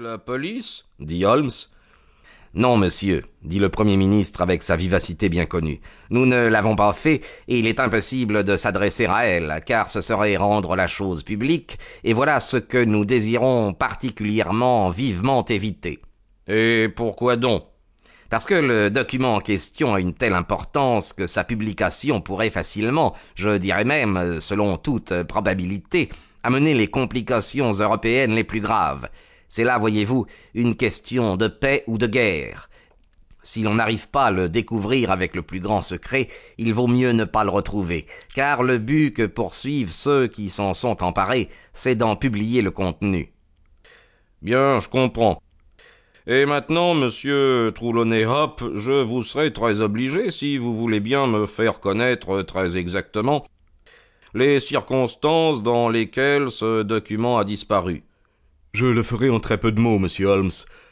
La police? dit Holmes. Non, monsieur, dit le Premier ministre avec sa vivacité bien connue. Nous ne l'avons pas fait, et il est impossible de s'adresser à elle, car ce serait rendre la chose publique, et voilà ce que nous désirons particulièrement vivement éviter. Et pourquoi donc? Parce que le document en question a une telle importance que sa publication pourrait facilement, je dirais même, selon toute probabilité, amener les complications européennes les plus graves. C'est là, voyez-vous, une question de paix ou de guerre. Si l'on n'arrive pas à le découvrir avec le plus grand secret, il vaut mieux ne pas le retrouver, car le but que poursuivent ceux qui s'en sont emparés, c'est d'en publier le contenu. Bien, je comprends. Et maintenant, monsieur Troulonnet Hop, je vous serai très obligé si vous voulez bien me faire connaître très exactement les circonstances dans lesquelles ce document a disparu. Je le ferai en très peu de mots, monsieur Holmes.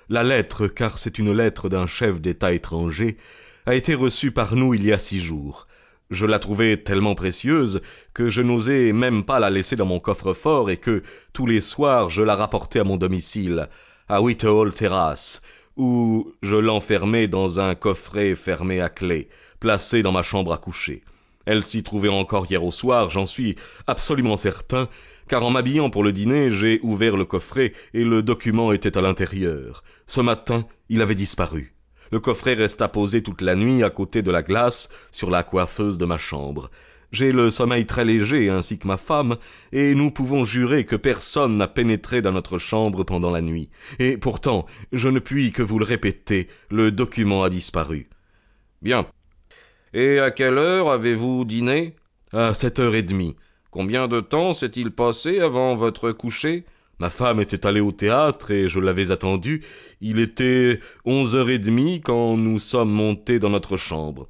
La lettre, car c'est une lettre d'un chef d'État étranger, a été reçue par nous il y a six jours. Je la trouvais tellement précieuse que je n'osais même pas la laisser dans mon coffre-fort et que, tous les soirs, je la rapportais à mon domicile, à Whitehall Terrace, où je l'enfermai dans un coffret fermé à clé, placé dans ma chambre à coucher. Elle s'y trouvait encore hier au soir, j'en suis absolument certain, car en m'habillant pour le dîner, j'ai ouvert le coffret et le document était à l'intérieur. Ce matin, il avait disparu. Le coffret resta posé toute la nuit à côté de la glace sur la coiffeuse de ma chambre. J'ai le sommeil très léger ainsi que ma femme, et nous pouvons jurer que personne n'a pénétré dans notre chambre pendant la nuit. Et pourtant, je ne puis que vous le répéter, le document a disparu. Bien. Et à quelle heure avez-vous dîné? À sept heures et demie. Combien de temps s'est-il passé avant votre coucher? Ma femme était allée au théâtre et je l'avais attendue. Il était onze heures et demie quand nous sommes montés dans notre chambre.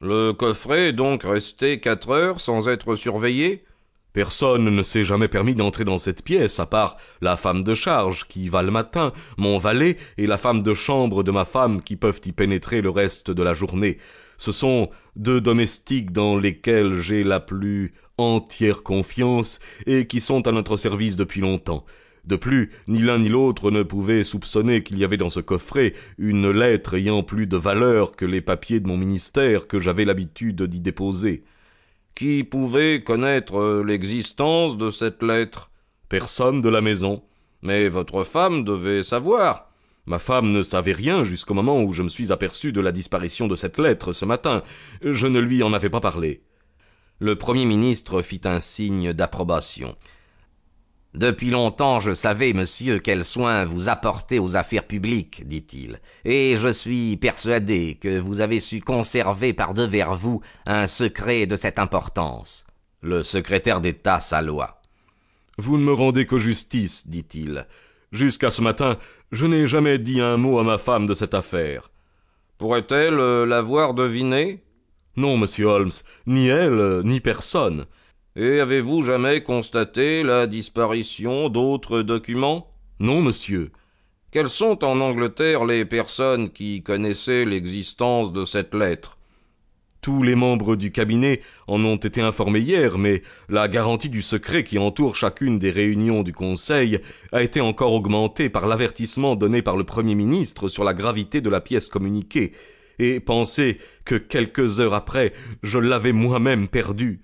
Le coffret est donc resté quatre heures sans être surveillé? Personne ne s'est jamais permis d'entrer dans cette pièce, à part la femme de charge qui va le matin, mon valet et la femme de chambre de ma femme qui peuvent y pénétrer le reste de la journée. Ce sont deux domestiques dans lesquels j'ai la plus entière confiance et qui sont à notre service depuis longtemps. De plus, ni l'un ni l'autre ne pouvaient soupçonner qu'il y avait dans ce coffret une lettre ayant plus de valeur que les papiers de mon ministère que j'avais l'habitude d'y déposer. Qui pouvait connaître l'existence de cette lettre? Personne de la maison. Mais votre femme devait savoir. Ma femme ne savait rien jusqu'au moment où je me suis aperçu de la disparition de cette lettre ce matin. Je ne lui en avais pas parlé. Le Premier ministre fit un signe d'approbation. Depuis longtemps je savais, monsieur, quel soin vous apportez aux affaires publiques, dit-il, et je suis persuadé que vous avez su conserver par devers vous un secret de cette importance. Le secrétaire d'État salua. Vous ne me rendez que justice, dit-il. Jusqu'à ce matin, je n'ai jamais dit un mot à ma femme de cette affaire. Pourrait-elle l'avoir deviné Non, monsieur Holmes, ni elle, ni personne. Et avez-vous jamais constaté la disparition d'autres documents? Non, monsieur. Quelles sont en Angleterre les personnes qui connaissaient l'existence de cette lettre? Tous les membres du cabinet en ont été informés hier, mais la garantie du secret qui entoure chacune des réunions du Conseil a été encore augmentée par l'avertissement donné par le Premier ministre sur la gravité de la pièce communiquée, et pensez que quelques heures après je l'avais moi-même perdue.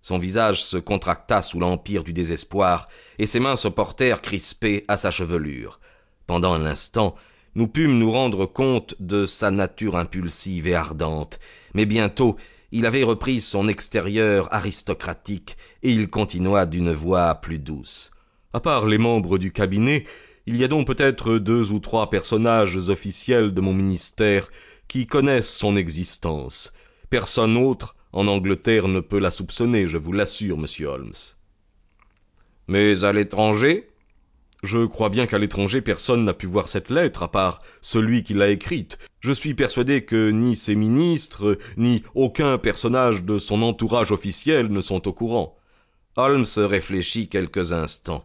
Son visage se contracta sous l'empire du désespoir, et ses mains se portèrent crispées à sa chevelure. Pendant un instant, nous pûmes nous rendre compte de sa nature impulsive et ardente, mais bientôt il avait repris son extérieur aristocratique, et il continua d'une voix plus douce. À part les membres du cabinet, il y a donc peut-être deux ou trois personnages officiels de mon ministère qui connaissent son existence. Personne autre en Angleterre ne peut la soupçonner, je vous l'assure, monsieur Holmes. Mais à l'étranger Je crois bien qu'à l'étranger personne n'a pu voir cette lettre, à part celui qui l'a écrite. Je suis persuadé que ni ses ministres, ni aucun personnage de son entourage officiel ne sont au courant. Holmes réfléchit quelques instants.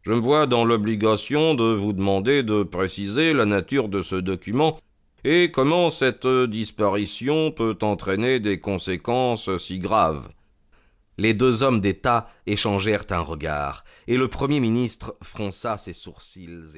Je me vois dans l'obligation de vous demander de préciser la nature de ce document et comment cette disparition peut entraîner des conséquences si graves. Les deux hommes d'État échangèrent un regard, et le Premier ministre fronça ses sourcils